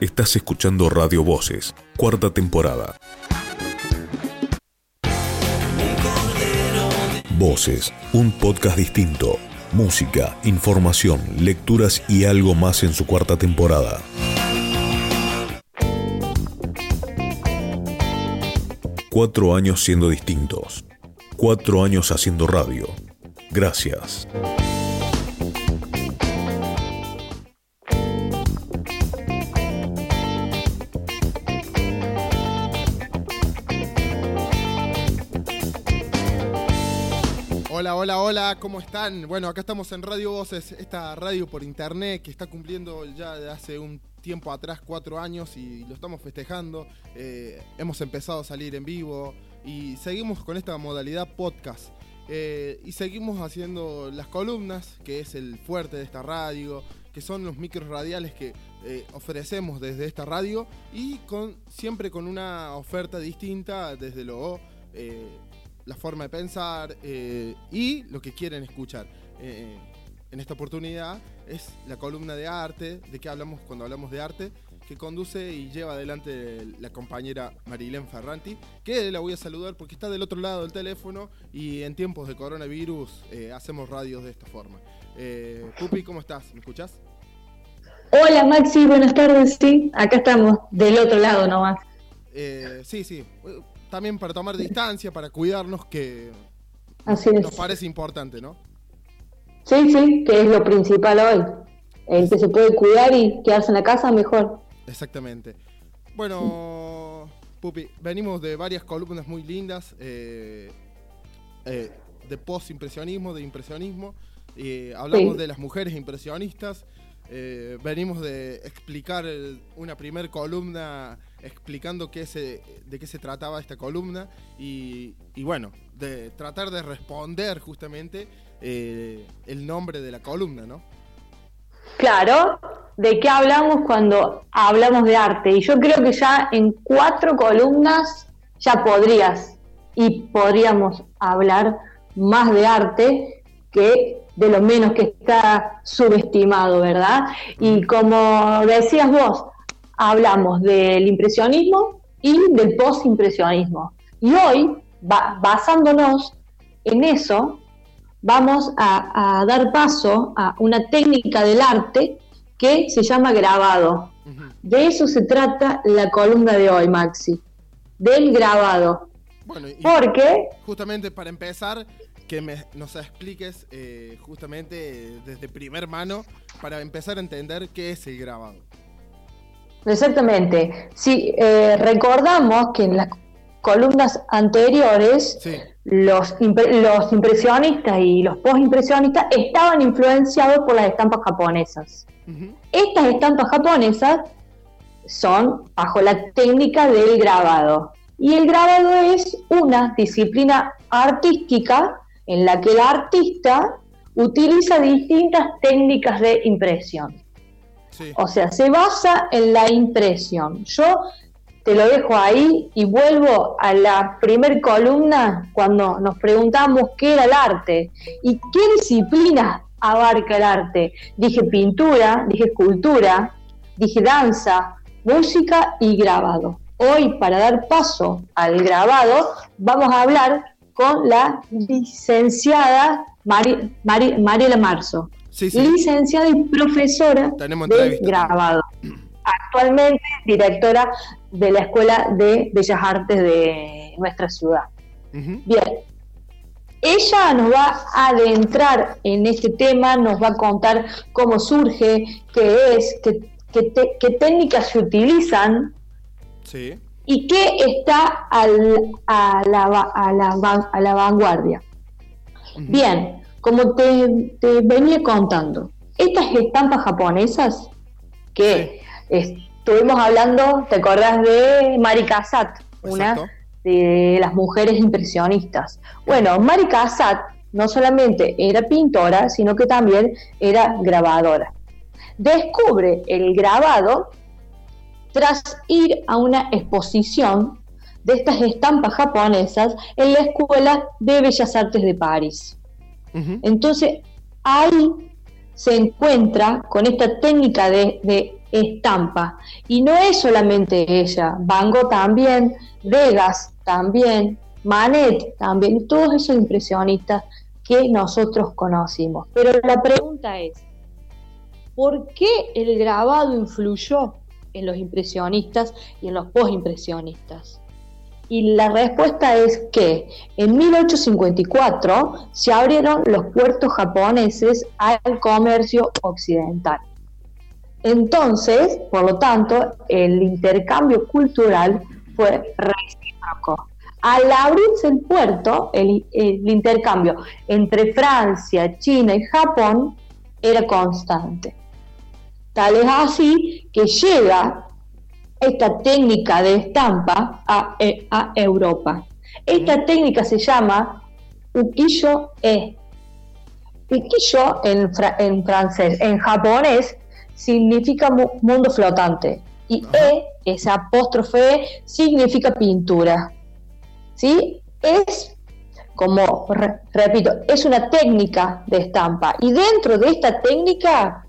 Estás escuchando Radio Voces, cuarta temporada. Voces, un podcast distinto. Música, información, lecturas y algo más en su cuarta temporada. Cuatro años siendo distintos. Cuatro años haciendo radio. Gracias. Hola, hola, ¿cómo están? Bueno, acá estamos en Radio Voces, esta radio por internet que está cumpliendo ya de hace un tiempo atrás, cuatro años, y lo estamos festejando. Eh, hemos empezado a salir en vivo y seguimos con esta modalidad podcast. Eh, y seguimos haciendo las columnas, que es el fuerte de esta radio, que son los micros radiales que eh, ofrecemos desde esta radio y con, siempre con una oferta distinta desde lo la forma de pensar eh, y lo que quieren escuchar. Eh, en esta oportunidad es la columna de arte, de qué hablamos cuando hablamos de arte, que conduce y lleva adelante la compañera Marilén Ferranti, que la voy a saludar porque está del otro lado del teléfono y en tiempos de coronavirus eh, hacemos radios de esta forma. Pupi, ¿cómo estás? ¿Me escuchás? Hola Maxi, buenas tardes, sí, acá estamos, del otro lado nomás. sí, sí, también para tomar distancia, para cuidarnos, que Así nos parece importante, ¿no? Sí, sí, que es lo principal hoy. El que se puede cuidar y quedarse en la casa, mejor. Exactamente. Bueno, Pupi, venimos de varias columnas muy lindas, eh, eh, de post-impresionismo, de impresionismo. y hablamos de las mujeres impresionistas. Eh, venimos de explicar una primer columna explicando qué se, de qué se trataba esta columna y, bueno, de tratar de responder justamente eh, el nombre de la columna, ¿no? Claro, de qué hablamos cuando hablamos de arte. Y yo creo que ya en cuatro columnas ya podrías y podríamos hablar más de arte que de lo menos que está subestimado, ¿verdad? Y como decías vos, hablamos del impresionismo y del postimpresionismo. Y hoy, basándonos en eso, vamos a, dar paso a una técnica del arte que se llama grabado. De eso se trata la columna de hoy, Maxi, del grabado. Bueno, Porque... Justamente para empezar, que me, nos expliques eh, justamente desde primer mano para empezar a entender qué es el grabado. Exactamente. Si eh, recordamos que en las columnas anteriores los, los impresionistas y los postimpresionistas estaban influenciados por las estampas japonesas. Estas estampas japonesas son bajo la técnica del grabado. Y el grabado es una disciplina artística en la que el artista utiliza distintas técnicas de impresión. O sea, se basa en la impresión. Yo te lo dejo ahí y vuelvo a la primer columna cuando nos preguntamos qué era el arte y qué disciplina abarca el arte. Dije pintura, dije escultura, dije danza, música y grabado. Hoy, para dar paso al grabado, vamos a hablar con la licenciada Mariela Marzo. Licenciada y profesora de grabado. Actualmente directora de la Escuela de Bellas Artes de nuestra ciudad. Bien. Ella nos va a adentrar en este tema, nos va a contar cómo surge, qué es, qué, técnicas se utilizan sí y qué está a, la, a, la, vanguardia. Bien, como te, venía contando, estas estampas japonesas que estuvimos hablando, ¿te acordás de Mari Casat? Una de las mujeres impresionistas. Bueno, Mari Casat no solamente era pintora, sino que también era grabadora. Descubre el grabado tras ir a una exposición de estas estampas japonesas en la Escuela de Bellas Artes de París. Entonces, ahí se encuentra con esta técnica de, estampa. Y no es solamente ella, Van Gogh también, Vegas también, Manet también, todos esos impresionistas que nosotros conocimos. Pero la pregunta es, ¿por qué el grabado influyó en los impresionistas y en los postimpresionistas? Y la respuesta es que en 1854 se abrieron los puertos japoneses al comercio occidental. Entonces, por lo tanto, el intercambio cultural fue recíproco. Al abrirse el puerto, el, intercambio entre Francia, China y Japón era constante. Tal es así que llega esta técnica de estampa a, eh, Europa. Esta técnica se llama ukiyo-e. Ukiyo en, en francés, en japonés significa mundo flotante y E, esa apóstrofe significa pintura. ¿Sí? Es, como repito, es una técnica de estampa y dentro de esta técnica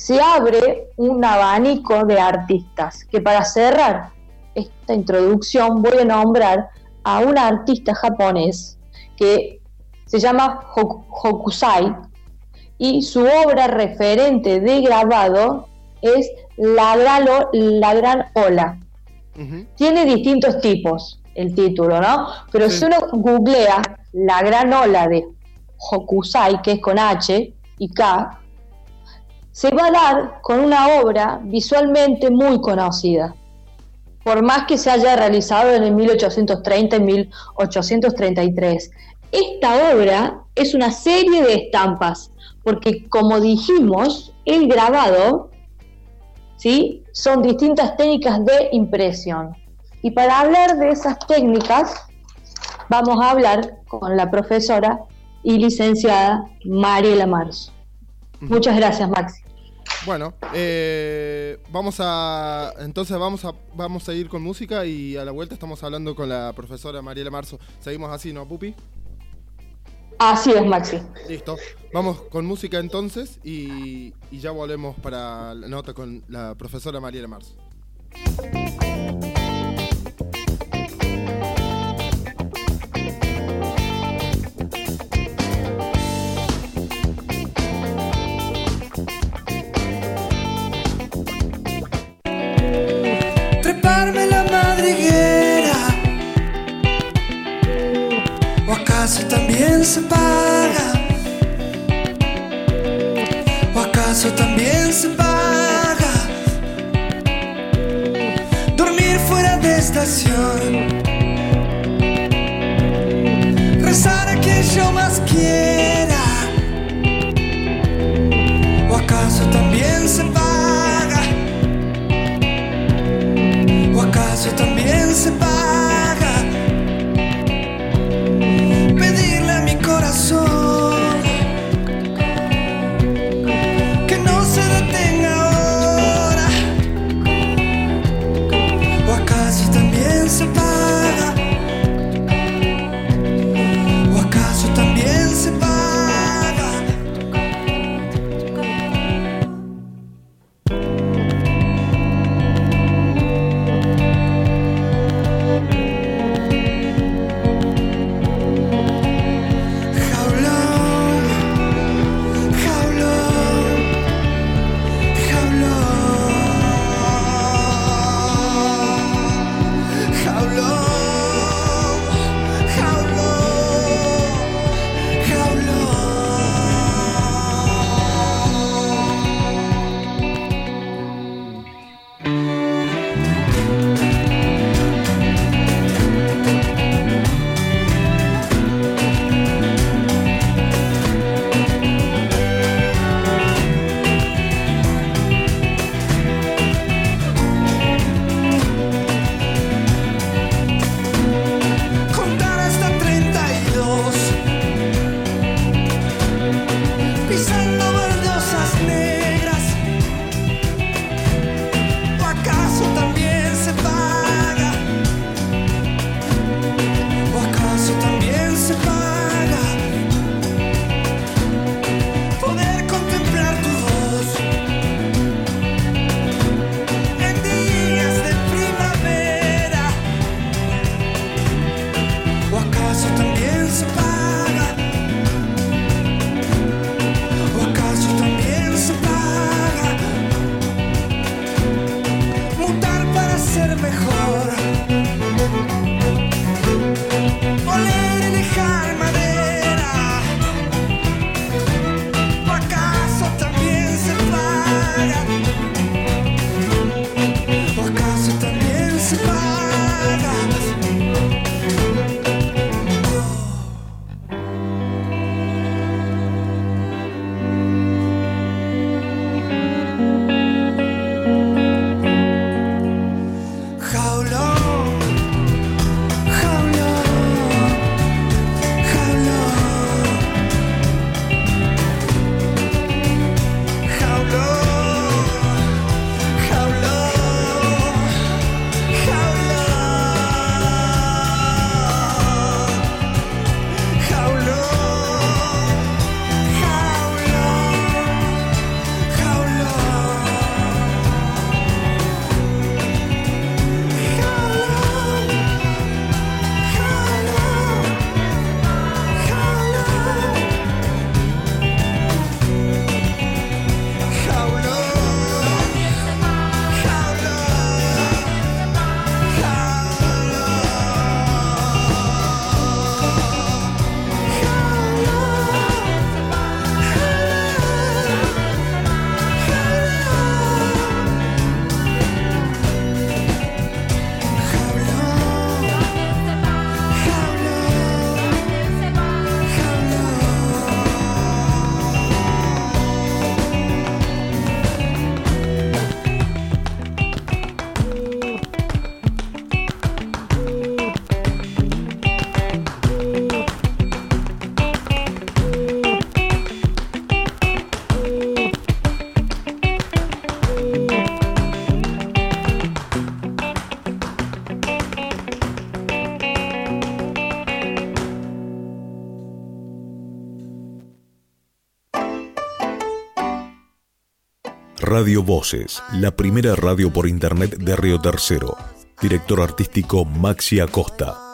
se abre un abanico de artistas que para cerrar esta introducción voy a nombrar a un artista japonés que se llama Hokusai, y su obra referente de grabado es La Gran, la gran Ola. Tiene distintos tipos el título, ¿no? Pero si uno googlea La Gran Ola de Hokusai, que es con H y K, se va a dar con una obra visualmente muy conocida, por más que se haya realizado en el 1830 y 1833. Esta obra es una serie de estampas porque como dijimos, el grabado ¿sí? son distintas técnicas de impresión. Y para hablar de esas técnicas, vamos a hablar con la profesora y licenciada Mariela Marzo. Muchas gracias, Maxi. Bueno, eh, vamos a. Entonces vamos a, vamos a ir con música y a la vuelta estamos hablando con la profesora Mariela Marzo. Seguimos así, ¿no, Pupi? Así es, Maxi. Listo. Vamos con música entonces y, ya volvemos para la nota con la profesora Mariela Mars. Acaso también se paga? ¿Acaso también se paga dormir fuera de estación? Rezar a quien yo más quiera. ¿O acaso también se paga? ¿O acaso también Radio Voces, la primera radio por internet de Río Tercero. Director artístico Maxi Acosta.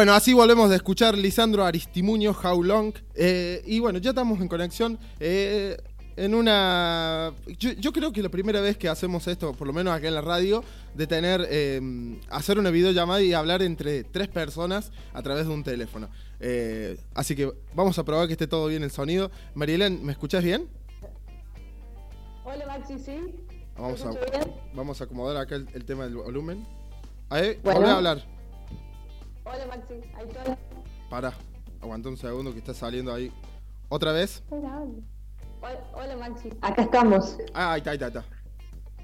Bueno, así volvemos de escuchar Lisandro Aristimuño, How Long. Eh, y bueno, ya estamos en conexión. Eh, en una. Yo, creo que la primera vez que hacemos esto, por lo menos acá en la radio, de tener. Eh, hacer una videollamada y hablar entre tres personas a través de un teléfono. así que vamos a probar que esté todo bien el sonido. Marielén, ¿me escuchás bien? Hola Maxi, sí. Vamos, a, vamos a acomodar acá el, tema del volumen. Ahí, bueno. a hablar. Hola Maxi, ahí estoy. Para, aguanta un segundo que está saliendo ahí. ¿Otra vez? Hola, hola Maxi. Acá estamos. Ah, ahí está, ahí está, ahí está.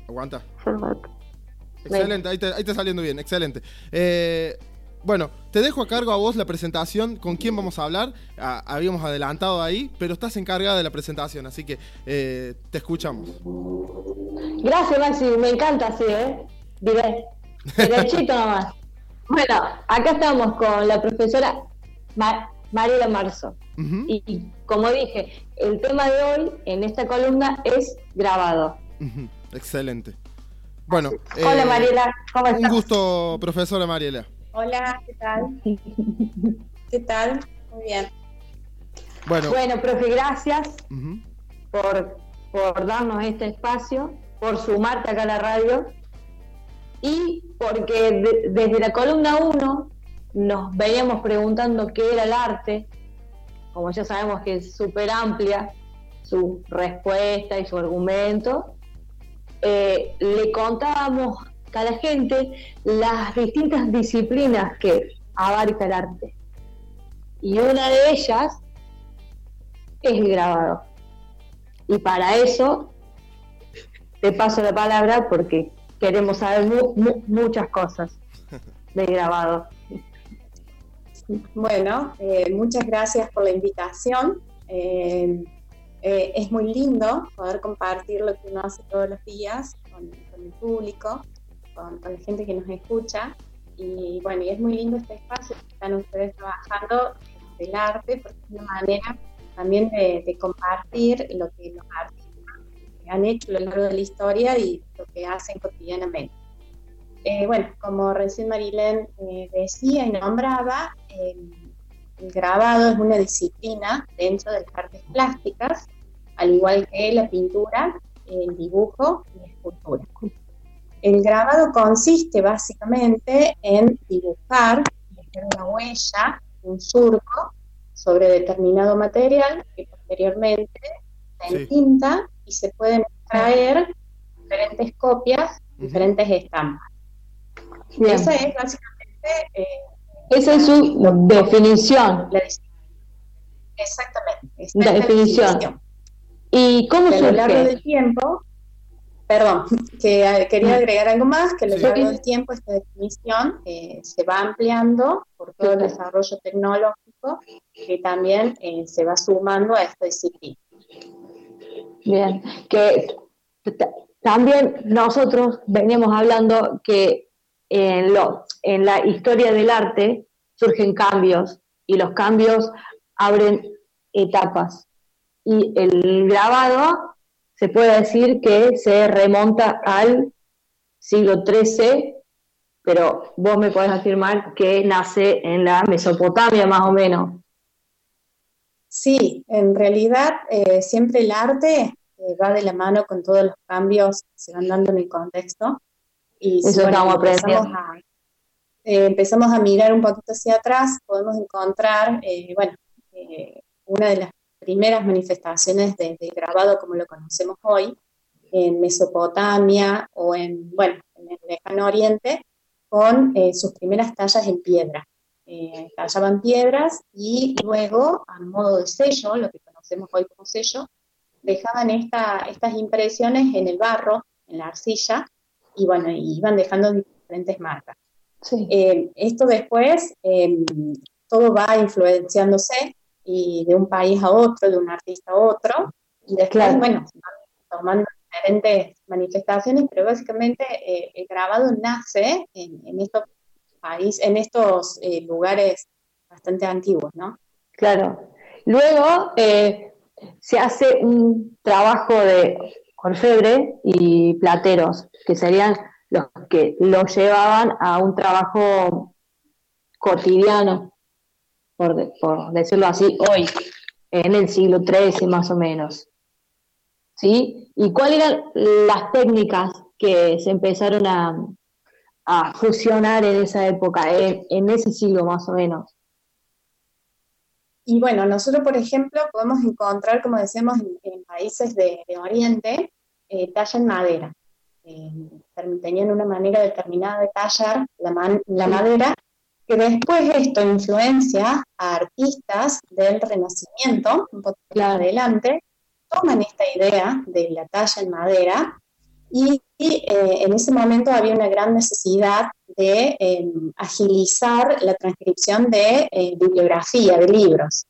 Aguanta. Excelente, ahí, está saliendo bien, excelente. Eh, bueno, te dejo a cargo a vos la presentación, con quién vamos a hablar. Ah, habíamos adelantado ahí, pero estás encargada de la presentación, así que eh, te escuchamos. Gracias, Maxi, me encanta así, ¿eh? Diré. Derechito nomás. Bueno, acá estamos con la profesora Mariela Marzo. y, como dije, el tema de hoy en esta columna es grabado. Excelente. Bueno, hola eh, Mariela, ¿cómo estás? Un gusto, profesora Mariela. Hola, ¿qué tal? ¿Qué tal? Muy bien. Bueno, bueno profe, gracias por, por darnos este espacio, por sumarte acá a la radio y porque desde la columna 1 nos veníamos preguntando qué era el arte, como ya sabemos que es súper amplia su respuesta y su argumento, eh, le contábamos a la gente las distintas disciplinas que abarca el arte. Y una de ellas es el grabado. Y para eso te paso la palabra porque queremos saber muchas cosas de grabado. Bueno, eh, muchas gracias por la invitación. Eh, eh, es muy lindo poder compartir lo que uno hace todos los días con, el público, con, la gente que nos escucha. Y bueno, y es muy lindo este espacio que están ustedes trabajando del arte, porque es una manera también de, de compartir lo que los artistas han hecho a lo largo de la historia y lo que hacen cotidianamente. Eh, bueno, como recién Marilén eh, decía y nombraba, el grabado es una disciplina dentro de las artes plásticas, al igual que la pintura, el dibujo y la escultura. El grabado consiste básicamente en dibujar, dejar una huella, un surco sobre determinado material que posteriormente se entinta y se pueden extraer diferentes copias, diferentes estampas. Esa es básicamente... Eh, esa es su definición. exactamente. La definición. ¿Y cómo se A lo largo del tiempo, perdón, que eh, quería agregar algo más, que a lo largo del tiempo esta definición eh, se va ampliando por todo el desarrollo tecnológico que también se va sumando a esta disciplina. Bien, que también nosotros veníamos hablando que en, lo, en la historia del arte surgen cambios y los cambios abren etapas. Y el grabado se puede decir que se remonta al siglo XIII, pero vos me podés afirmar que nace en la Mesopotamia más o menos. Sí, en realidad eh, siempre el arte eh, va de la mano con todos los cambios que se van dando en el contexto. Y Eso estamos empezamos a, eh, empezamos a mirar un poquito hacia atrás, podemos encontrar, bueno, una de las primeras manifestaciones de, grabado como lo conocemos hoy, en Mesopotamia o en, bueno, en el lejano oriente, con sus primeras tallas en piedra eh, tallaban piedras y luego, a modo de sello, lo que conocemos hoy como sello, dejaban estas impresiones en el barro, en la arcilla, y bueno, iban dejando diferentes marcas. Eh, esto después, em, todo va influenciándose y de un país a otro, de un artista a otro, y después, bueno, tomando diferentes manifestaciones, pero básicamente eh, el grabado nace en, estos países, en estos eh, lugares bastante antiguos, ¿no? Claro. Luego eh, se hace un trabajo de orfebre y plateros, que serían los que lo llevaban a un trabajo cotidiano, por, por decirlo así, hoy, en el siglo XIII más o menos. ¿sí? ¿Y cuáles eran las técnicas que se empezaron a, fusionar en esa época, en, ese siglo más o menos? Y bueno, nosotros, por ejemplo, podemos encontrar, como decíamos, en, países de, Oriente, eh, talla en madera. Eh, tenían una manera determinada de tallar la, la madera, que después esto influencia a artistas del Renacimiento, un poco más adelante, toman esta idea de la talla en madera y, eh, en ese momento había una gran necesidad de em, agilizar la transcripción de eh, bibliografía, de libros.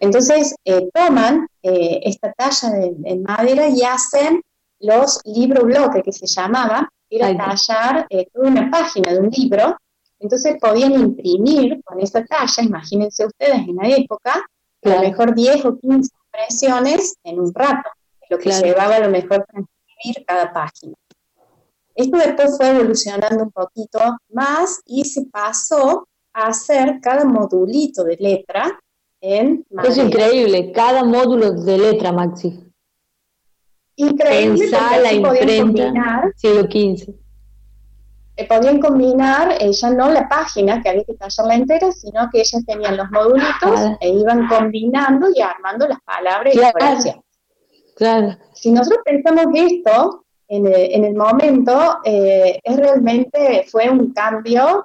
Entonces eh, toman esta talla en madera y hacen los libros bloques que se llamaba, era tallar toda una página de un libro. Entonces podían imprimir con esa talla, imagínense ustedes en la época, a lo mejor 10 o 15 impresiones en un rato, lo que llevaba a lo mejor cada página. Esto después fue evolucionando un poquito más y se pasó a hacer cada modulito de letra en Es increíble, cada módulo de letra, Maxi. Increíble. En sala, imprenta, siglo XV. Eh, podían combinar eh, ya no la página, que había que tallarla entera, sino que ellas tenían los modulitos e iban combinando y armando las palabras y las oraciones. Claro. Si nosotros pensamos esto, en el, en el momento, eh, es realmente fue un cambio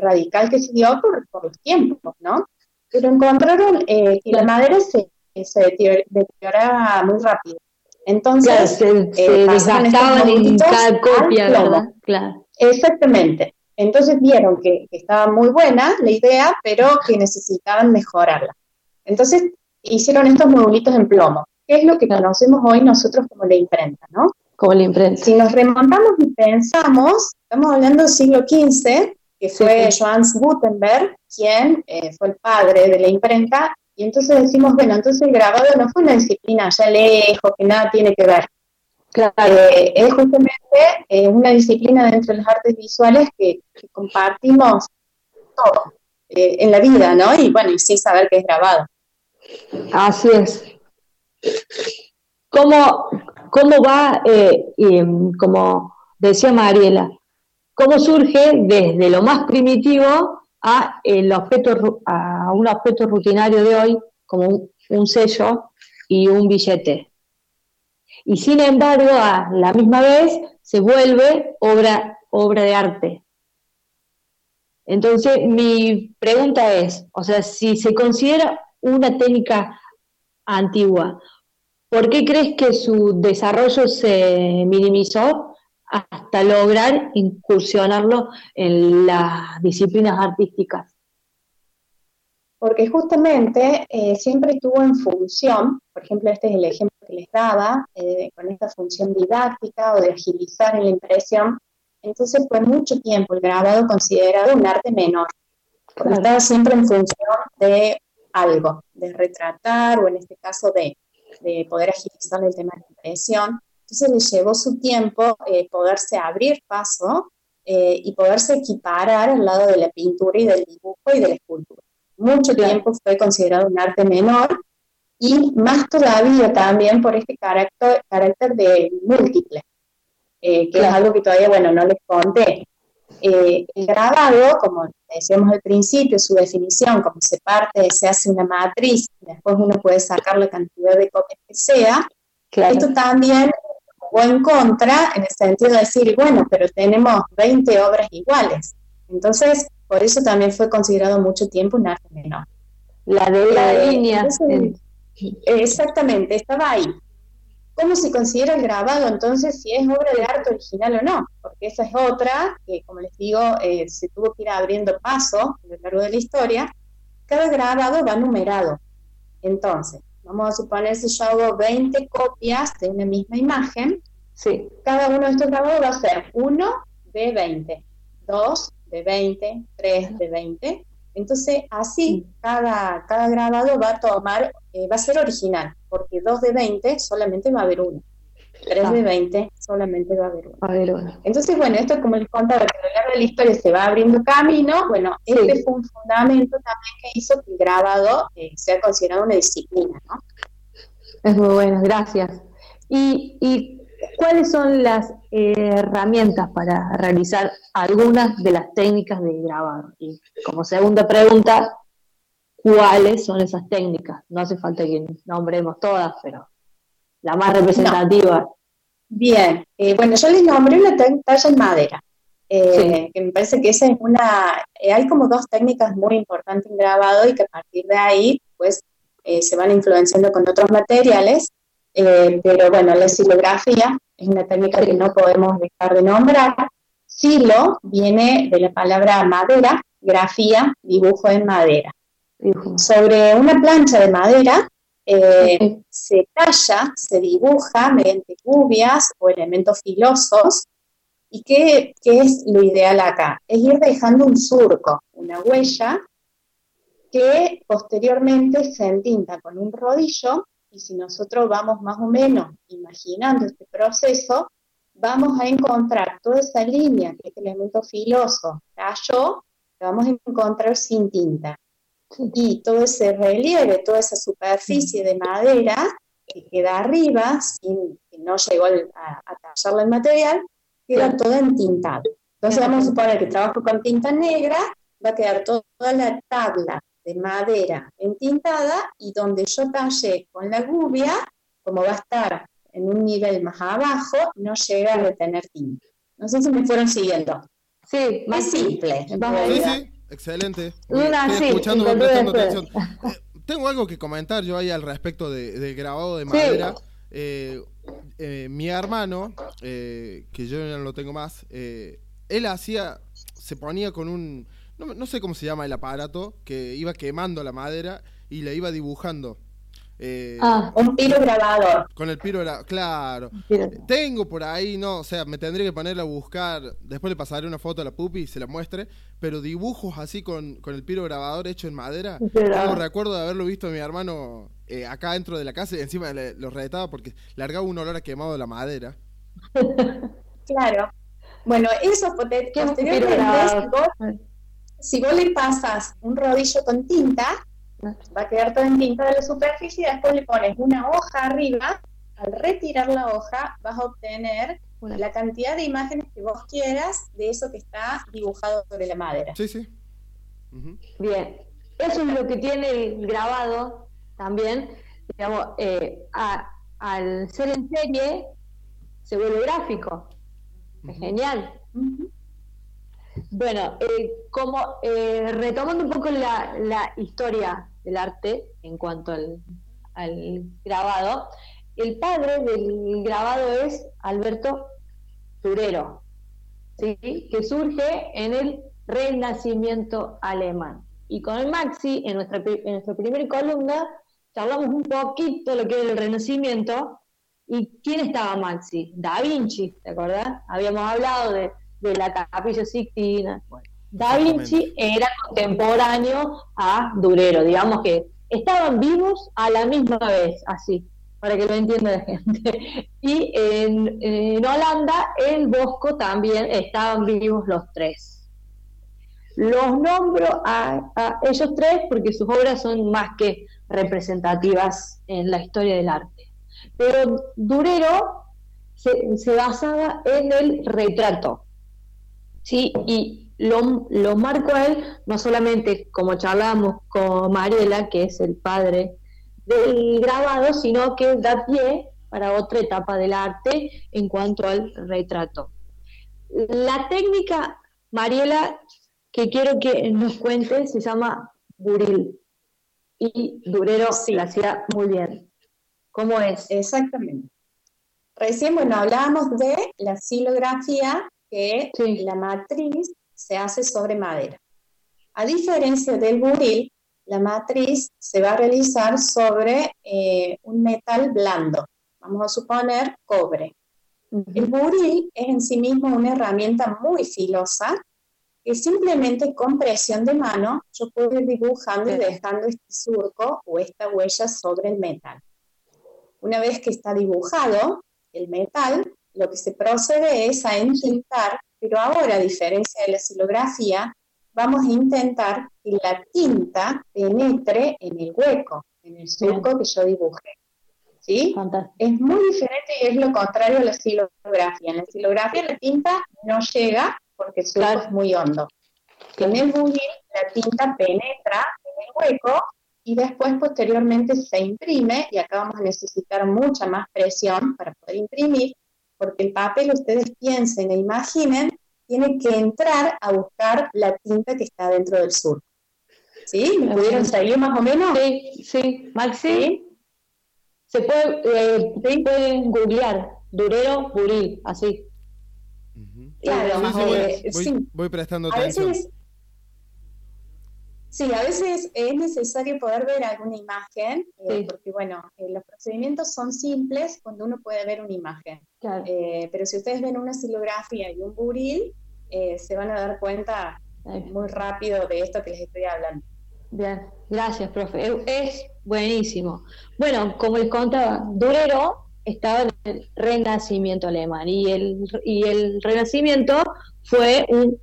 radical que se dio por, por, los tiempos, ¿no? Pero encontraron que la madera se, se deteriora muy rápido. Entonces, se, se desgastaban en cada copia, ¿verdad? Claro. Exactamente. Entonces vieron que, estaba muy buena la idea, pero que necesitaban mejorarla. Entonces hicieron estos modulitos en plomo, que es lo que conocemos hoy nosotros como la imprenta, ¿no? Como la imprenta. Si nos remontamos y pensamos, estamos hablando del siglo XV, que fue Johannes Gutenberg, quien eh, fue el padre de la imprenta, y entonces decimos, bueno, entonces el grabado no fue una disciplina allá lejos, que nada tiene que ver. Claro. Eh, es justamente eh, una disciplina dentro de las artes visuales que, compartimos todo eh, en la vida, ¿no? Y bueno, y sin saber que es grabado. Así es. ¿Cómo, cómo va, como decía Mariela, cómo surge desde lo más primitivo a, un objeto rutinario de hoy, como un sello y un billete? y sin embargo a la misma vez se vuelve obra, obra de arte. Entonces mi pregunta es, o sea, si se considera una técnica antigua, ¿por qué crees que su desarrollo se minimizó hasta lograr incursionarlo en las disciplinas artísticas? Porque justamente eh, siempre estuvo en función, por ejemplo, este es el ejemplo les daba, eh, con esta función didáctica o de agilizar en la impresión. Entonces fue mucho tiempo el grabado considerado un arte menor, porque estaba siempre en función de algo, de retratar o en este caso de, de poder agilizar el tema de la impresión. Entonces le llevó su tiempo eh, poderse abrir paso eh, y poderse equiparar al lado de la pintura y del dibujo y de la escultura. Mucho tiempo fue considerado un arte menor y más todavía también por este carácter, carácter de múltiple, eh, que es algo que todavía, bueno, no les conté. Eh, el grabado, como decíamos al principio, su definición, como se parte, se hace una matriz, después uno puede sacar la cantidad de copias que sea, esto también jugó en contra en el sentido de decir, bueno, pero tenemos 20 obras iguales. Entonces, por eso también fue considerado mucho tiempo un arte menor. La de la eh, línea. Exactamente, estaba ahí. ¿Cómo se considera el grabado entonces si es obra de arte original o no? Porque esa es otra que, como les digo, eh, se tuvo que ir abriendo paso a lo largo de la historia. Cada grabado va numerado. Entonces, vamos a suponer si yo hago 20 copias de una misma imagen, sí. cada uno de estos grabados va a ser 1 de 20, 2 de 20, 3 de 20. Entonces, así cada, cada grabado va a tomar, eh, va a ser original, porque 2 de 20 solamente va a haber uno. 3 de 20 solamente va a haber uno. Entonces, bueno, esto como les contaba, que a lo largo de la historia se va abriendo camino, bueno, este fue un fundamento también que hizo que el grabado eh, sea considerado una disciplina, ¿no? Es muy bueno, gracias. ¿Y, y cuáles son las eh, herramientas para realizar algunas de las técnicas de grabado? Y como segunda pregunta, ¿cuáles son esas técnicas? No hace falta que nombremos todas, pero la más representativa. Bien, eh, bueno, yo les nombré una talla en madera, eh, que me parece que esa es una, eh, hay como dos técnicas muy importantes en grabado y que a partir de ahí, pues, se van influenciando con otros materiales, pero bueno, la silografía es una técnica que no podemos dejar de nombrar. Silo viene de la palabra madera, grafía, dibujo en madera. Sobre una plancha de madera eh, se talla, se dibuja mediante cubias o elementos filosos. ¿Y qué, es lo ideal acá? Es ir dejando un surco, una huella, que posteriormente se entinta con un rodillo y si nosotros vamos más o menos imaginando este proceso, vamos a encontrar toda esa línea que este elemento filoso cayó, la vamos a encontrar sin tinta y todo ese relieve, toda esa superficie de madera que queda arriba, sin que no llegó a, a tallarla el material, queda toda entintada. Entonces vamos a suponer que trabajo con tinta negra, va a quedar toda la tabla de madera entintada y donde yo tallé con la gubia, como va a estar en un nivel más abajo, no llega a retener tinta. No sé si me fueron siguiendo. Sí, más simple. Sí, Excelente. Estoy escuchando, prestando atención. Eh, tengo algo que comentar yo ahí al respecto de, grabado de madera. Eh, eh, mi hermano, que yo ya no lo tengo más, él hacía, se ponía con un, no, no, sé cómo se llama el aparato, que iba quemando la madera y le iba dibujando. Eh, ah, un piro grabador. Con el piro grabador, claro. Tengo por ahí, no, o sea, me tendría que poner a buscar, después le pasaré una foto a la pupi y se la muestre, pero dibujos así con, el piro grabador hecho en madera. Recuerdo de haberlo visto a mi hermano eh, acá dentro de la casa y encima lo retaba porque largaba un olor a quemado de la madera. claro. Bueno, eso posteriormente, si vos le pasas un rodillo con tinta, va a quedar todo en tinta de la superficie y después le pones una hoja arriba. Al retirar la hoja vas a obtener la cantidad de imágenes que vos quieras de eso que está dibujado sobre la madera. Sí, sí. Bien, eso es lo que tiene el grabado también. Digamos, eh, al ser en serie se vuelve gráfico. Es genial. Bueno, eh, como eh, retomando un poco la, la, historia del arte en cuanto al, grabado. El padre del grabado es Alberto Turero, ¿sí? que surge en el Renacimiento alemán. Y con el Maxi, en nuestra, en nuestra primera columna, hablamos un poquito de lo que era el Renacimiento. ¿Y quién estaba Maxi? Da Vinci, ¿te acordás? Habíamos hablado de, de la Capilla Sixtina. Bueno, Da Vinci era contemporáneo a Durero, digamos que estaban vivos a la misma vez, así, para que lo entienda la gente. Y en, Holanda, en Bosco también estaban vivos los tres. Los nombro a, ellos tres porque sus obras son más que representativas en la historia del arte. Pero Durero se, se basaba en el retrato. ¿sí? Y lo, marco a él, no solamente como charlábamos con Mariela, que es el padre del grabado, sino que da pie para otra etapa del arte en cuanto al retrato. La técnica, Mariela, que quiero que nos cuente, se llama buril. Y Durero la hacía muy bien. ¿Cómo es? Exactamente. Recién, bueno, hablábamos de la silografía, que la matriz se hace sobre madera. A diferencia del buril, la matriz se va a realizar sobre eh, un metal blando, vamos a suponer cobre. El buril es en sí mismo una herramienta muy filosa que simplemente con presión de mano yo puedo ir dibujando y dejando este surco o esta huella sobre el metal. Una vez que está dibujado el metal, lo que se procede es a entintar, pero ahora, a diferencia de la silografía, vamos a intentar que la tinta penetre en el hueco, en el surco que yo dibujé. ¿Sí? Es muy diferente y es lo contrario a la silografía. En la silografía la tinta no llega porque el surco es muy hondo. En el buril la tinta penetra en el hueco y después posteriormente se imprime y acá vamos a necesitar mucha más presión para poder imprimir porque el papel ustedes piensen e imaginen tiene que entrar a buscar la tinta que está dentro del surco. ¿Sí? ¿Me pudieron salir más o menos? Sí, sí. Maxi, se puede, eh, pueden googlear, durero, buril, así. Claro, sí, voy, prestando atención. Sí, a veces es necesario poder ver alguna imagen, eh, porque bueno, eh, los procedimientos son simples cuando uno puede ver una imagen. pero si ustedes ven una silografía y un buril, se van a dar cuenta muy rápido de esto que les estoy hablando. Bien, gracias, profe. Es buenísimo. Bueno, como les contaba, Durero estaba en el Renacimiento alemán y el, y el Renacimiento fue un,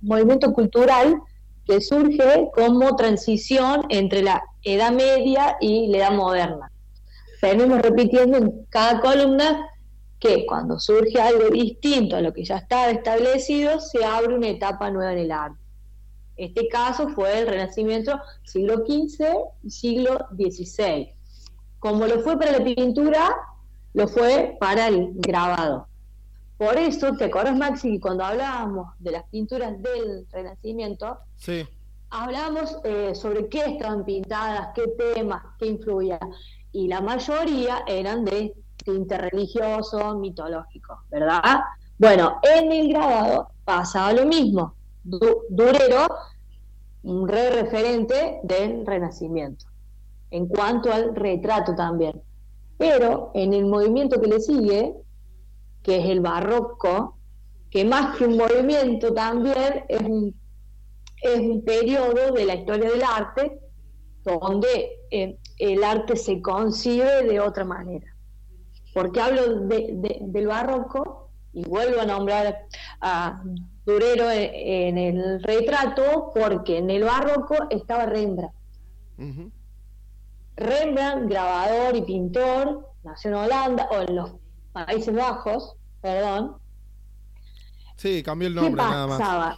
movimiento cultural que surge como transición entre la Edad Media y la Edad Moderna. Venimos repitiendo en cada columna que cuando surge algo distinto a lo que ya estaba establecido, se abre una etapa nueva en el arte. Este caso fue el Renacimiento siglo XV y siglo XVI. Como lo fue para la pintura, lo fue para el grabado. Por eso, ¿te acuerdas, Maxi, que cuando hablábamos de las pinturas del Renacimiento, sí. hablábamos eh, sobre qué estaban pintadas, qué temas, qué influía? Y la mayoría eran de tinte religioso, mitológico, ¿verdad? Bueno, en el grabado pasaba lo mismo Durero, un re referente del Renacimiento, en cuanto al retrato también. Pero en el movimiento que le sigue, que es el barroco, que más que un movimiento también es un, es un periodo de la historia del arte donde eh, el arte se concibe de otra manera. porque hablo del barroco? Y vuelvo a nombrar a Durero en el retrato porque en el barroco estaba Rembrandt. Rembrandt, grabador y pintor, nació en Holanda o en los Países Bajos, perdón. Sí, cambió el nombre nada más.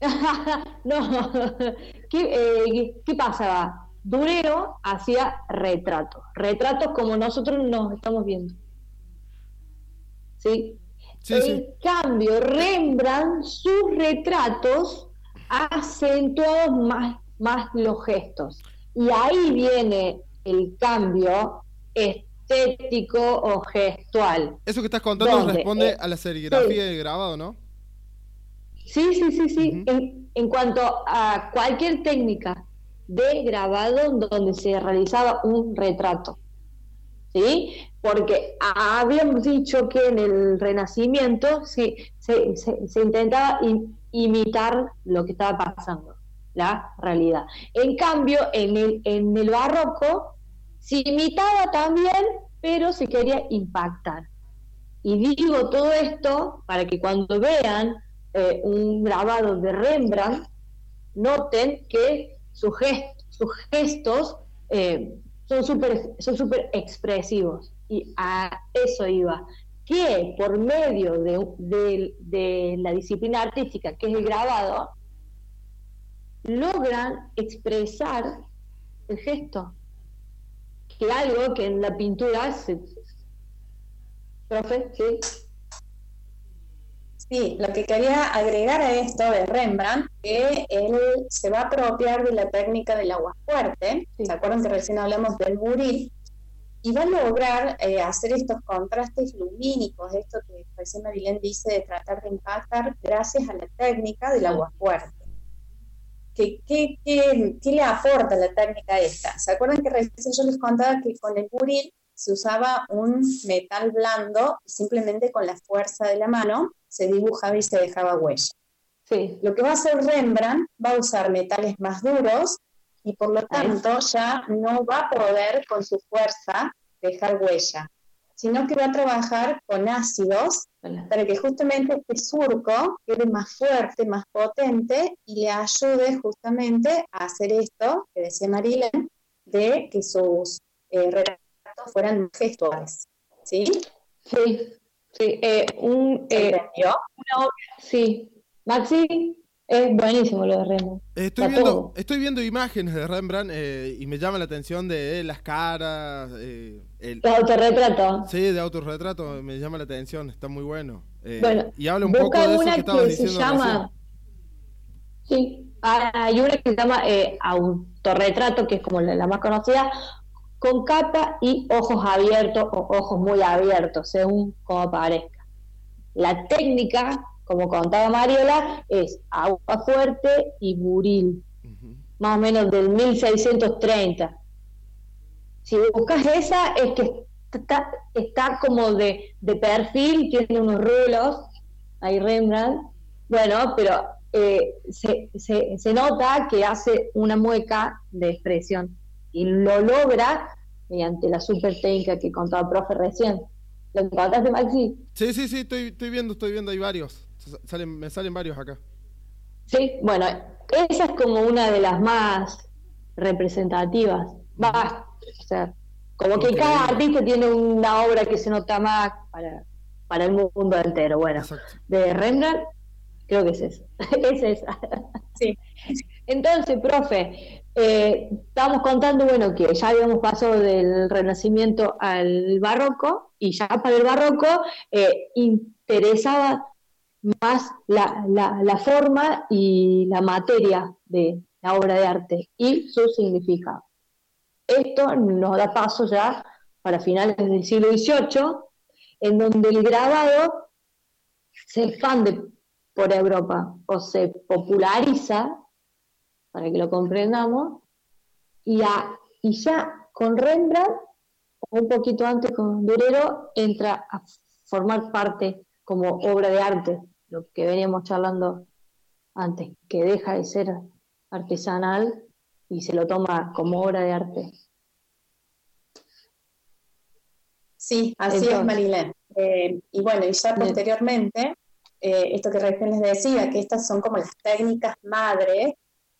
no, ¿Qué, eh, ¿qué pasaba? Durero hacía retratos, retratos como nosotros nos estamos viendo. ¿Sí? en cambio, Rembrandt, sus retratos acentuados más, más los gestos. Y ahí viene el cambio estético o gestual. Eso que estás contando responde eh, a la serigrafía y grabado, ¿no? Sí, sí, sí, sí. en, en, cuanto a cualquier técnica de grabado donde se realizaba un retrato. ¿Sí? porque habíamos dicho que en el Renacimiento se, se, intentaba imitar lo que estaba pasando, la realidad. En cambio, en el, en el barroco se imitaba también, pero se quería impactar. Y digo todo esto para que cuando vean eh, un grabado de Rembrandt, noten que sus, gestos eh, son súper super expresivos y a eso iba, que por medio de, la disciplina artística, que es el grabado, logran expresar el gesto, que algo que en la pintura se... Profe, sí. Sí, lo que quería agregar a esto de Rembrandt, que él se va a apropiar de la técnica del agua fuerte. ¿Se acuerdan que recién hablamos del buril? y va a lograr eh, hacer estos contrastes lumínicos, esto que recién Marilén dice de tratar de impactar gracias a la técnica del agua fuerte. ¿qué, qué, le aporta la técnica esta? ¿Se acuerdan que recién yo les contaba que con el buril se usaba un metal blando y simplemente con la fuerza de la mano se dibujaba y se dejaba huella? Sí. Lo que va a hacer Rembrandt va a usar metales más duros y por lo tanto ya no va a poder con su fuerza dejar huella, sino que va a trabajar con ácidos para que justamente este surco quede más fuerte, más potente y le ayude justamente a hacer esto que decía Marilyn, de que sus eh, retratos fueran gestuales. ¿Sí? Sí, sí. Eh, un, eh, sí. Maxi, es buenísimo lo de Rembrandt. Estoy, viendo, estoy viendo imágenes de Rembrandt eh, y me llama la atención de eh, las caras. Eh, el, de autorretrato. Sí, de autorretrato me llama la atención, está muy bueno. Eh, bueno y habla un poco de eso que diciendo. Se llama, sí, hay una que se llama autorretrato, que es como la, más conocida, con capa y ojos abiertos o ojos muy abiertos, según como parezca. La técnica como contaba Mariola, es agua fuerte y buril, más o menos del 1630. Si buscas esa, es que está, está como de, perfil, tiene unos rulos, ahí Rembrandt, bueno, pero eh, se, se, nota que hace una mueca de expresión y lo logra mediante la super técnica que contaba el profe recién. ¿Lo encontraste, Maxi? Sí, sí, sí, estoy, estoy viendo, estoy viendo, hay varios me salen varios acá. Sí, bueno, esa es como una de las más representativas. Va, o sea, como que cada artista tiene una obra que se nota más para, para el mundo entero. Bueno, de Rembrandt, creo que es esa. es esa. Sí. Entonces, profe, eh, estábamos contando, bueno, que ya habíamos pasado del Renacimiento al Barroco y ya para el Barroco eh, interesaba más la, la, forma y la materia de la obra de arte y su significado. Esto nos da paso ya para finales del siglo XVIII, en donde el grabado se expande por Europa o se populariza, para que lo comprendamos, y, y ya con Rembrandt, un poquito antes con Durero, entra a formar parte como obra de arte lo que veníamos charlando antes, que deja de ser artesanal y se lo toma como obra de arte. Sí, así es, Marilén. Eh, y bueno, y ya posteriormente, eh, esto que recién les decía, que estas son como las técnicas madre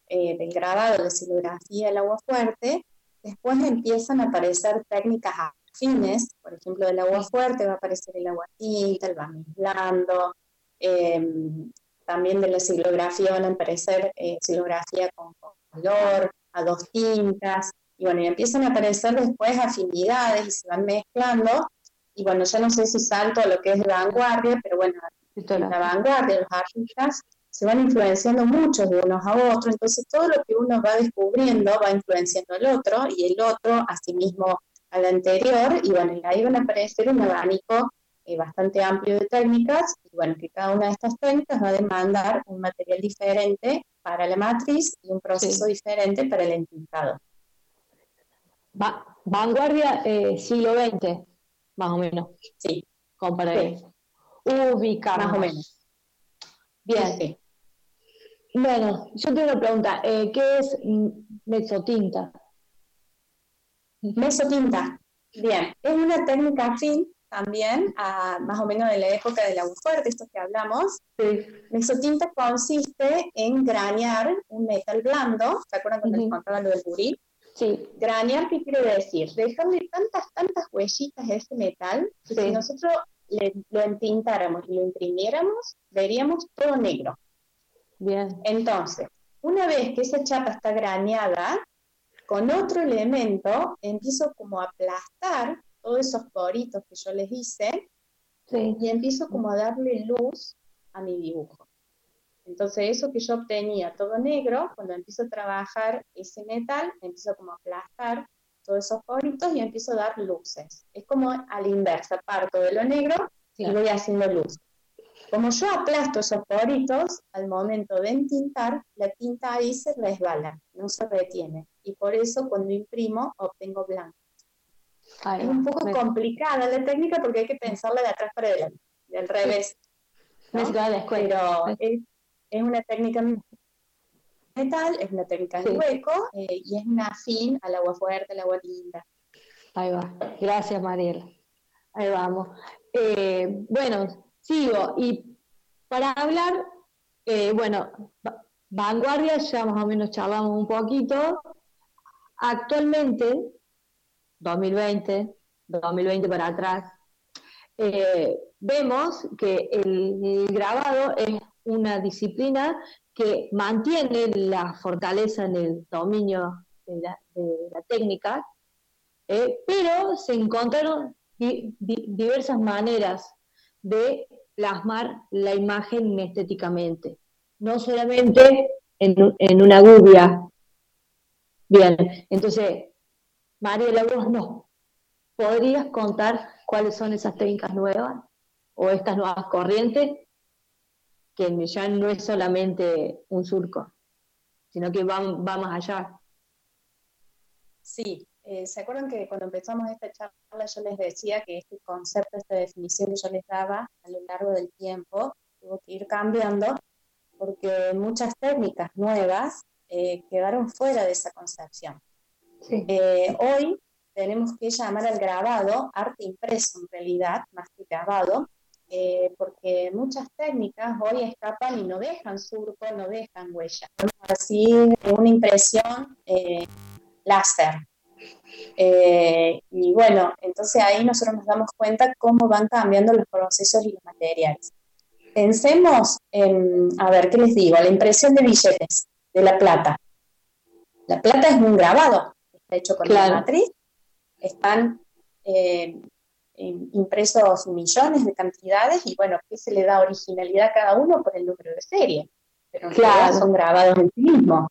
eh, del grabado, la silografía, el agua fuerte, después empiezan a aparecer técnicas afines, por ejemplo, del agua fuerte va a aparecer el agua tinta, el barniz blando, Em, también de la silografía van a aparecer eh, silografía con, color, a dos tintas, y bueno, y empiezan a aparecer después afinidades y se van mezclando, y bueno, ya no sé si salto a lo que es de vanguardia, pero bueno, en la vanguardia los artistas se van influenciando mucho de unos a otros, entonces todo lo que uno va descubriendo va influenciando al otro, y el otro a sí mismo al anterior, y bueno, y ahí van a aparecer un abanico eh, bastante amplio de técnicas, y bueno, que cada una de estas técnicas va a demandar un material diferente para la matriz y un proceso diferente para el entintado. vanguardia eh, siglo XX, más o menos. Sí. Como para sí. ubicar. Más o menos. Bien. Bueno, yo tengo una pregunta. Eh, ¿Qué es mesotinta? Mesotinta. Bien, es una técnica afín también, a, más o menos de la época del agua fuerte, esto que hablamos. Sí. Mesotinta consiste en granear un metal blando, ¿se acuerdan cuando les contaba lo del buril? Sí. Granear, ¿qué quiere decir? Dejarle tantas, tantas huellitas a ese metal, que si nosotros lo entintáramos y lo imprimiéramos, veríamos todo negro. Bien. Entonces, una vez que esa chapa está graneada, con otro elemento empiezo como a aplastar todos esos poritos que yo les hice y empiezo como a darle luz a mi dibujo. Entonces eso que yo obtenía todo negro, cuando empiezo a trabajar ese metal, empiezo como a aplastar todos esos poritos y empiezo a dar luces. Es como a la inversa, parto de lo negro y voy haciendo luz. Como yo aplasto esos poritos, al momento de entintar, la tinta ahí se resbala, no se retiene. Y por eso cuando imprimo obtengo blanco. Es un poco complicada la técnica porque hay que pensarla de atrás para adelante, del revés. Pero es, es, una técnica metal, es una técnica de hueco eh, y es una afín al agua fuerte, al agua linda. Ahí va. Gracias, Mariela. Ahí vamos. Eh, bueno, sigo. Y para hablar, eh, bueno, vanguardia, ya más o menos charlamos un poquito. Actualmente, 2020, 2020 para atrás, eh, vemos que el, grabado es una disciplina que mantiene la fortaleza en el dominio de la, técnica, eh, pero se encontraron diversas maneras de plasmar la imagen estéticamente, no solamente en, una gubia. Bien, entonces, María vos no. ¿Podrías contar cuáles son esas técnicas nuevas o estas nuevas corrientes? Que ya no es solamente un surco, sino que va más allá. Sí, eh, ¿Se acuerdan que cuando empezamos esta charla yo les decía que este concepto, esta definición que yo les daba a lo largo del tiempo tuvo que ir cambiando porque muchas técnicas nuevas eh, quedaron fuera de esa concepción. Eh, hoy tenemos que llamar al grabado arte impreso en realidad, más que grabado, porque muchas técnicas hoy escapan y no dejan surco, no dejan huella. Así, una impresión láser, eh, y bueno, entonces ahí nosotros nos damos cuenta cómo van cambiando los procesos y los materiales. Pensemos en, a ver, ¿qué les digo? La impresión de billetes, de la plata. La plata es un grabado, está hecho con la matriz, están eh, impresos millones de cantidades y bueno, ¿qué se le da originalidad a cada uno por el número de serie? Pero en son grabados en sí mismos.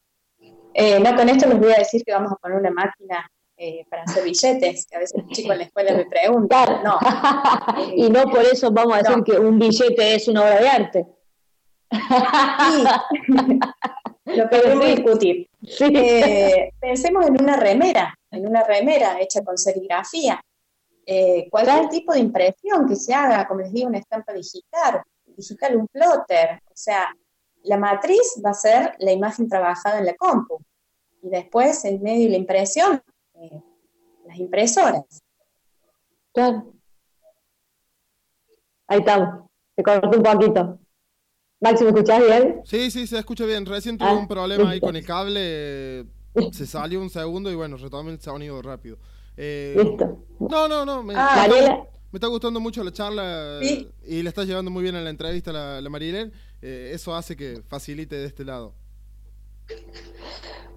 Eh, no, con esto les voy a decir que vamos a poner una máquina eh, para hacer billetes, que a veces los chicos en la escuela me preguntan. No. y no por eso vamos a decir que un billete es una obra de arte. Lo podemos discutir. Eh, pensemos en una remera, en una remera hecha con serigrafía. Eh, cualquier tipo de impresión que se haga, como les digo, una estampa digital, digital un plotter, o sea, la matriz va a ser la imagen trabajada en la compu. Y después, en medio de la impresión, eh, las impresoras. Claro. Ahí estamos. Se cortó un poquito. Maxi, ¿me escuchás bien? Sí, sí, se escucha bien. Recién tuve ah, un problema ahí con el cable. Se salió un segundo y bueno, retomé el sonido rápido. Eh, Listo. No, no, no. Me, ah, me, está, gustando mucho la charla y le estás llevando muy bien a la entrevista la, la Marilén. Eh, eso hace que facilite de este lado.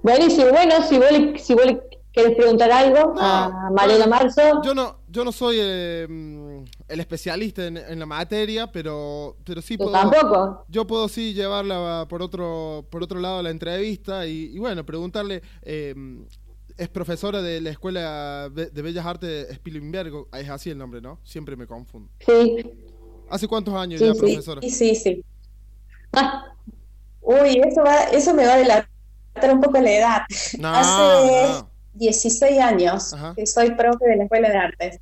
Buenísimo. Bueno, si vos, si vos ¿Quieres preguntar algo a Mariela Marzo? Yo no, yo no soy eh, el especialista en, la materia, pero, pero sí puedo. tampoco? Yo puedo sí llevarla por otro, por otro lado la entrevista y, bueno, preguntarle. Eh, es profesora de la Escuela de Bellas Artes Spilimberg, es así el nombre, ¿no? Siempre me confundo. Sí. ¿Hace cuántos años ya, profesora? Sí, sí, sí. Ah. Uy, eso, va, eso me va a delatar un poco la edad. No, Hace 16 años que soy profe de la Escuela de Artes.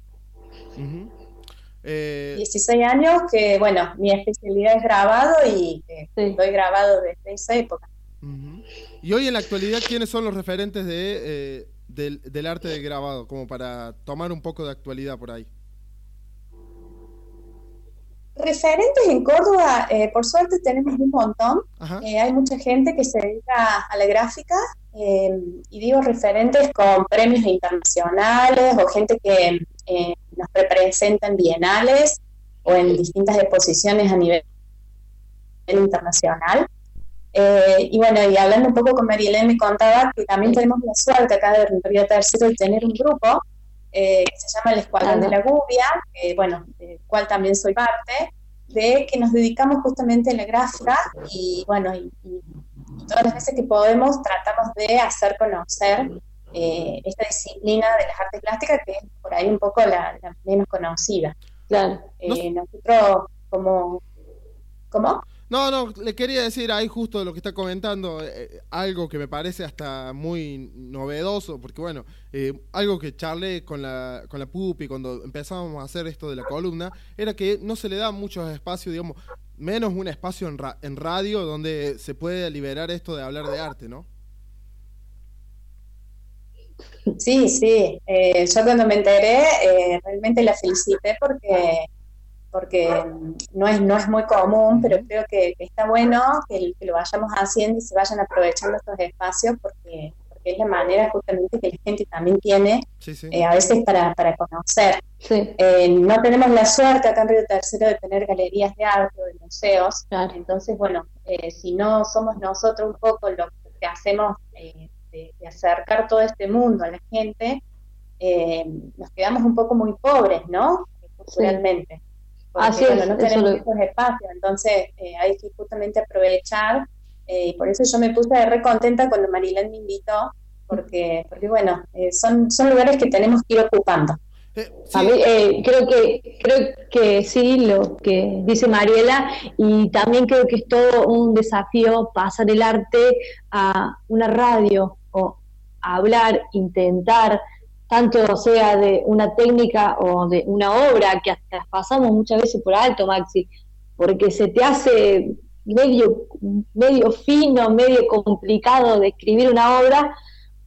16 eh, años que, bueno, mi especialidad es grabado y estoy grabado desde esa época. Y hoy en la actualidad, ¿quiénes son los referentes de, eh, del, del, arte de grabado? Como para tomar un poco de actualidad por ahí. Referentes en Córdoba, eh, por suerte tenemos un montón. Eh, hay mucha gente que se dedica a la gráfica eh, y digo referentes con premios internacionales o gente que nos representa en bienales o en distintas exposiciones a nivel internacional. y bueno, y hablando un poco con Marilén me contaba que también tenemos la suerte acá de Río Tercero de tener un grupo eh, que se llama El Escuadrón de la Gubia, que, bueno, del cual también soy parte, de que nos dedicamos justamente a la gráfica y, bueno, y, todas las veces que podemos tratamos de hacer conocer eh, esta disciplina de las artes plásticas que es por ahí un poco la, menos conocida. Claro. Eh, nosotros como ¿Cómo? No, no, le quería decir ahí justo lo que está comentando, eh, algo que me parece hasta muy novedoso, porque bueno, eh, algo que charlé con la, con la Pupi cuando empezamos a hacer esto de la columna, era que no se le da muchos espacios, digamos, menos un espacio en, en radio donde se puede liberar esto de hablar de arte, ¿no? Sí, sí. Eh, yo cuando me enteré, realmente la felicité porque porque no es, no es muy común, pero creo que, está bueno que, lo vayamos haciendo y se vayan aprovechando estos espacios porque, porque es la manera justamente que la gente también tiene eh, a veces para, para conocer. Eh, no tenemos la suerte acá en Río Tercero de tener galerías de arte o de museos, entonces bueno, eh, si no somos nosotros un poco lo que hacemos de, acercar todo este mundo a la gente, nos quedamos un poco muy pobres, ¿no? Culturalmente. Así es, no tenemos esos espacios, entonces eh, hay que justamente aprovechar, eh, y por eso yo me puse re contenta cuando Marilyn me invitó, porque, porque bueno, eh, son, son lugares que tenemos que ir ocupando. A mí, creo que creo que sí lo que dice Mariela y también creo que es todo un desafío pasar el arte a una radio o hablar, intentar tanto sea de una técnica o de una obra que hasta pasamos muchas veces por alto, Maxi, porque se te hace medio, medio fino, medio complicado de escribir una obra,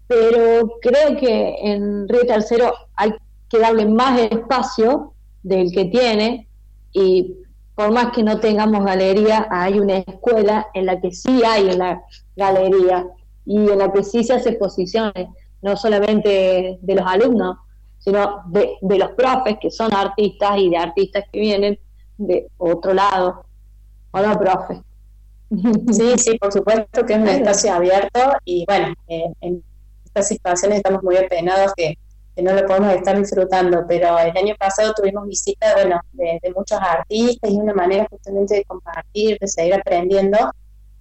pero creo que en Río Tercero hay que darle más espacio del que tiene y por más que no tengamos galería, hay una escuela en la que sí hay la galería y en la que sí se hace exposiciones no solamente de los alumnos, sino de, los profes que son artistas y de artistas que vienen de otro lado. Hola, profe. Sí, sí, por supuesto que es un espacio abierto y bueno, eh, en estas situaciones estamos muy apenados que, no lo podemos estar disfrutando, pero el año pasado tuvimos visita bueno, de, de muchos artistas y una manera justamente de compartir, de seguir aprendiendo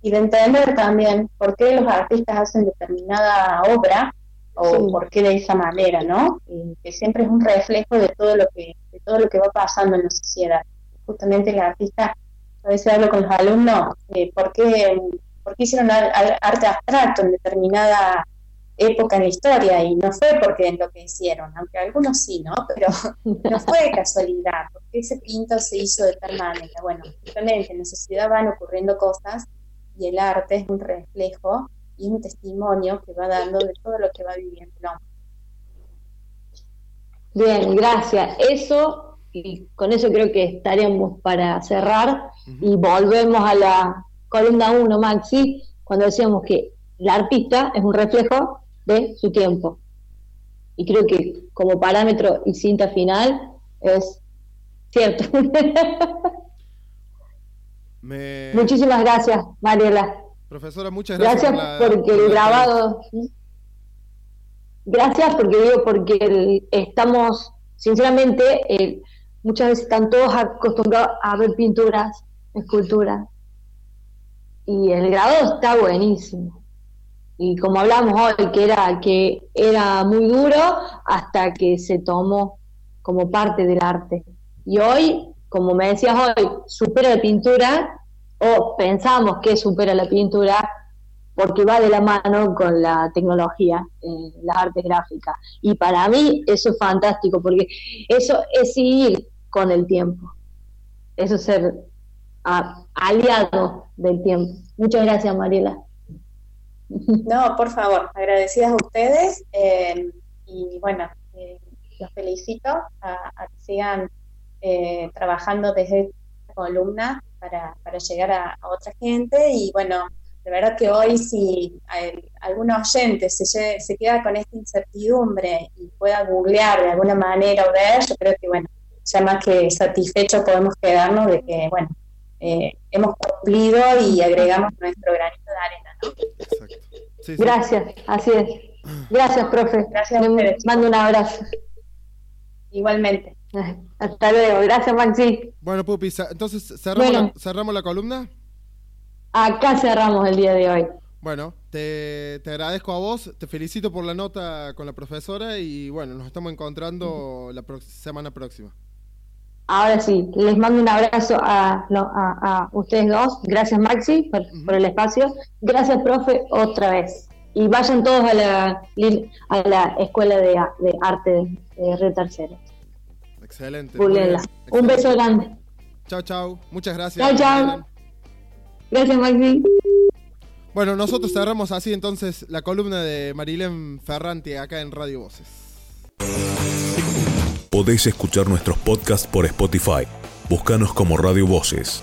y de entender también por qué los artistas hacen determinada obra o por qué de esa manera, ¿no? que siempre es un reflejo de todo lo que de todo lo que va pasando en la sociedad. Justamente el artista, a veces hablo con los alumnos, eh, ¿por, qué, ¿por qué hicieron arte abstracto en determinada época en la historia? Y no fue porque lo que hicieron, aunque algunos sí, ¿no? Pero no fue casualidad, porque ese pinto se hizo de tal manera. Bueno, justamente en la sociedad van ocurriendo cosas y el arte es un reflejo y un testimonio que va dando de todo lo que va viviendo el hombre. Bien, gracias. Eso, y con eso creo que estaríamos para cerrar y volvemos a la columna 1, Maxi, cuando decíamos que el artista es un reflejo de su tiempo. Y creo que como parámetro y cinta final es cierto. Muchísimas gracias, Mariela. Profesora, muchas gracias. Gracias porque el grabado. Gracias porque digo, porque estamos, sinceramente, muchas veces están todos acostumbrados a ver pinturas, esculturas. Y el grabado está buenísimo. Y como hablamos hoy, que era, que era muy duro hasta que se tomó como parte del arte. Y hoy, como me decías hoy, supera la pintura o pensamos que supera la pintura porque va de la mano con la tecnología, eh, la arte gráfica. Y para mí eso es fantástico, porque eso es ir con el tiempo, eso es ser aliado del tiempo. Muchas gracias, Mariela. No, por favor, agradecidas a ustedes eh, y bueno, eh, los felicito a, que sigan trabajando desde esta columna para, para llegar a, otra gente y bueno, de verdad que hoy si algún oyente se, se queda con esta incertidumbre y pueda googlear de alguna manera o ver, yo creo que bueno, ya más que satisfechos podemos quedarnos de que bueno, eh, hemos cumplido y agregamos nuestro granito de arena. ¿no? Gracias, así es. Gracias, profe. Gracias mando un abrazo. Igualmente. Hasta luego, gracias Maxi. Bueno, Pupi, entonces cerramos, la, cerramos la columna. Acá cerramos el día de hoy. Bueno, te, te, agradezco a vos, te felicito por la nota con la profesora y bueno, nos estamos encontrando la semana próxima. Ahora sí, les mando un abrazo a, a, ustedes dos. Gracias Maxi por, el espacio. Gracias, profe, otra vez. Y vayan todos a la, a la Escuela de, Arte de Río Tercero. Excelente. Un beso grande. Chao, chao. Muchas gracias. Chao, chao. Gracias, Maxi. Bueno, nosotros cerramos así entonces la columna de Marilén Ferrante acá en Radio Voces. Podéis escuchar nuestros podcasts por Spotify. Búscanos como Radio Voces.